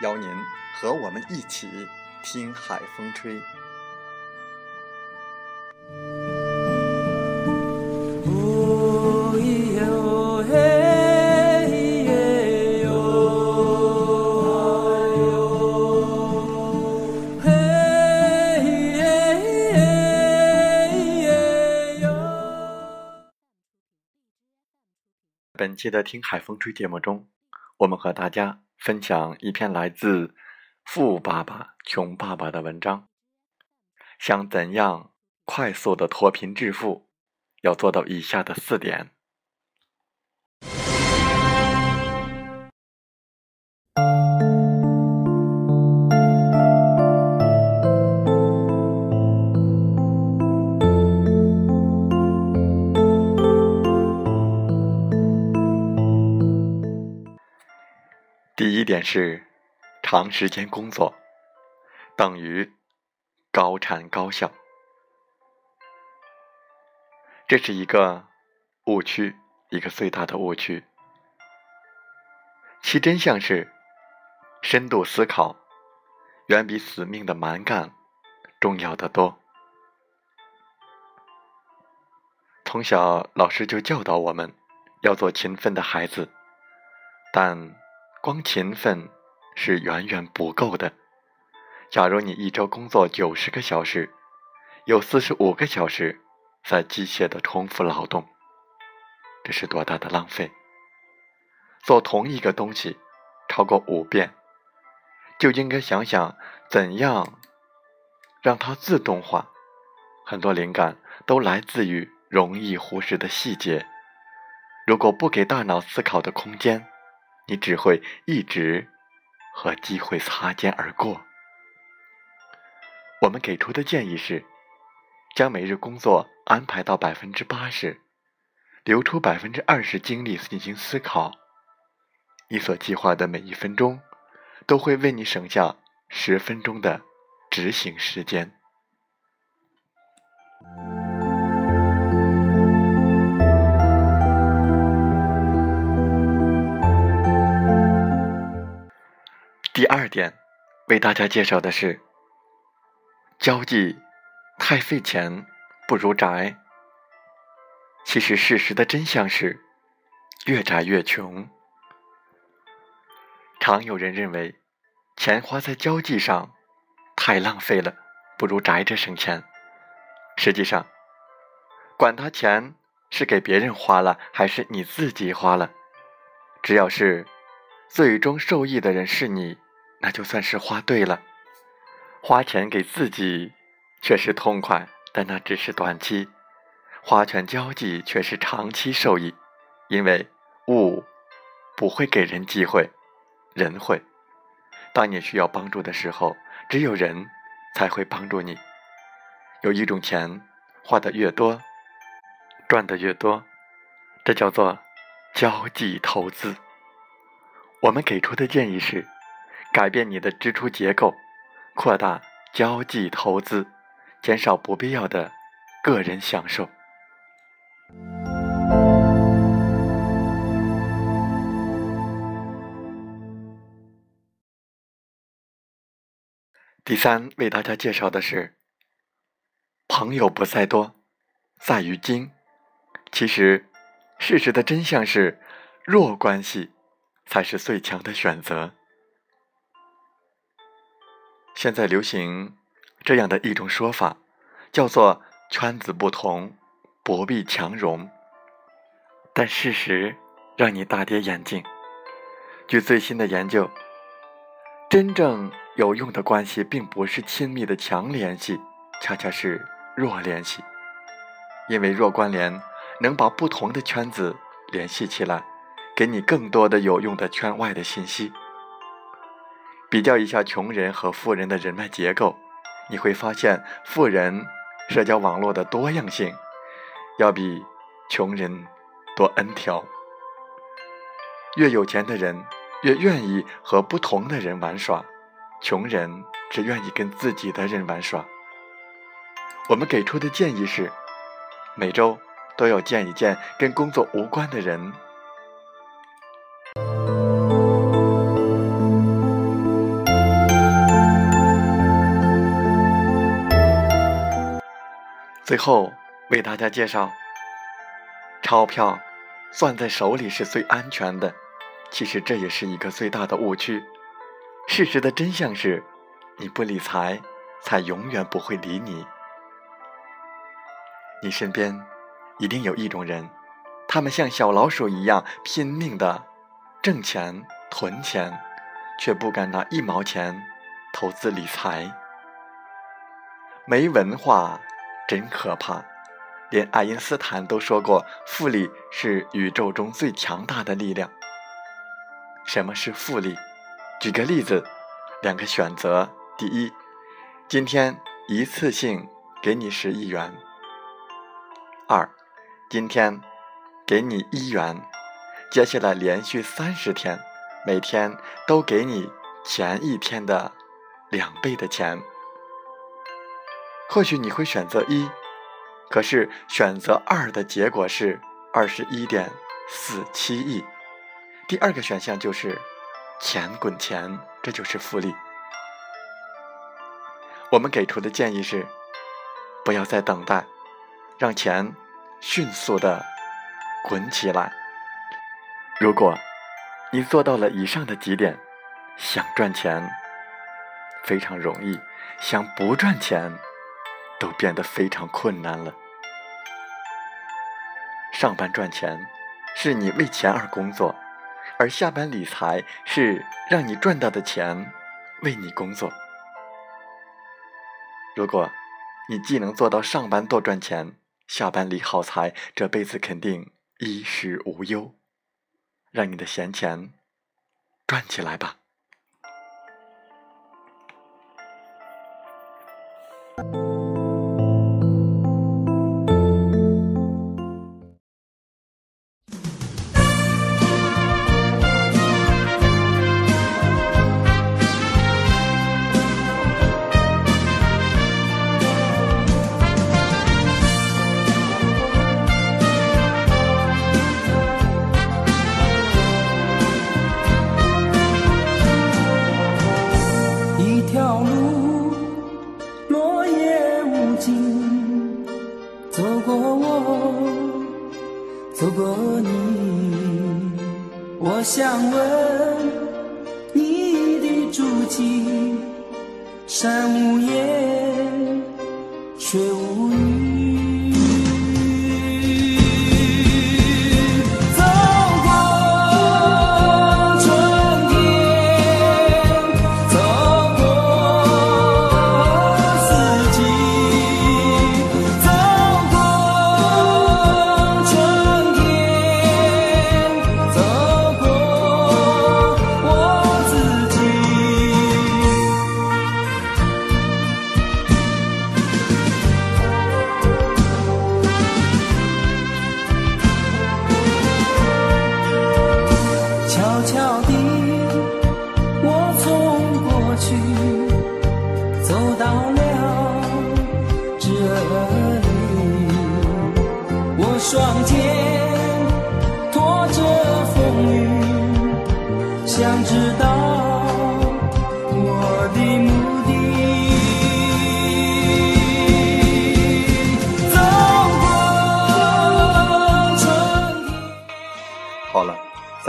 邀您和我们一起听海风吹。本期的《听海风吹》节目中，我们和大家。分享一篇来自《富爸爸穷爸爸》的文章。想怎样快速的脱贫致富，要做到以下的四点。第一点是，长时间工作等于高产高效，这是一个误区，一个最大的误区。其真相是，深度思考远比死命的蛮干重要的多。从小，老师就教导我们要做勤奋的孩子，但。光勤奋是远远不够的。假如你一周工作九十个小时，有四十五个小时在机械的重复劳动，这是多大的浪费！做同一个东西超过五遍，就应该想想怎样让它自动化。很多灵感都来自于容易忽视的细节。如果不给大脑思考的空间，你只会一直和机会擦肩而过。我们给出的建议是：将每日工作安排到百分之八十，留出百分之二十精力进行思考。你所计划的每一分钟，都会为你省下十分钟的执行时间。第二点，为大家介绍的是，交际太费钱，不如宅。其实事实的真相是，越宅越穷。常有人认为，钱花在交际上太浪费了，不如宅着省钱。实际上，管他钱是给别人花了还是你自己花了，只要是最终受益的人是你。那就算是花对了，花钱给自己确实痛快，但那只是短期；花钱交际却是长期受益，因为物不会给人机会，人会。当你需要帮助的时候，只有人才会帮助你。有一种钱，花的越多，赚的越多，这叫做交际投资。我们给出的建议是。改变你的支出结构，扩大交际投资，减少不必要的个人享受。第三，为大家介绍的是：朋友不在多，在于精；其实，事实的真相是，弱关系才是最强的选择。现在流行这样的一种说法，叫做“圈子不同，不必强融”。但事实让你大跌眼镜。据最新的研究，真正有用的关系，并不是亲密的强联系，恰恰是弱联系。因为弱关联能把不同的圈子联系起来，给你更多的有用的圈外的信息。比较一下穷人和富人的人脉结构，你会发现，富人社交网络的多样性要比穷人多 n 条。越有钱的人越愿意和不同的人玩耍，穷人只愿意跟自己的人玩耍。我们给出的建议是，每周都要见一见跟工作无关的人。最后为大家介绍，钞票攥在手里是最安全的，其实这也是一个最大的误区。事实的真相是，你不理财，才永远不会理你。你身边一定有一种人，他们像小老鼠一样拼命的挣钱、囤钱，却不敢拿一毛钱投资理财，没文化。真可怕，连爱因斯坦都说过，复利是宇宙中最强大的力量。什么是复利？举个例子，两个选择：第一，今天一次性给你十亿元；二，今天给你一元，接下来连续三十天，每天都给你前一天的两倍的钱。或许你会选择一，可是选择二的结果是二十一点四七亿。第二个选项就是钱滚钱，这就是复利。我们给出的建议是，不要再等待，让钱迅速的滚起来。如果你做到了以上的几点，想赚钱非常容易，想不赚钱。都变得非常困难了。上班赚钱是你为钱而工作，而下班理财是让你赚到的钱为你工作。如果你既能做到上班多赚钱，下班理好财，这辈子肯定衣食无忧。让你的闲钱赚起来吧。想问你的足迹，山无言，水无语。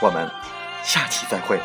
我们下期再会。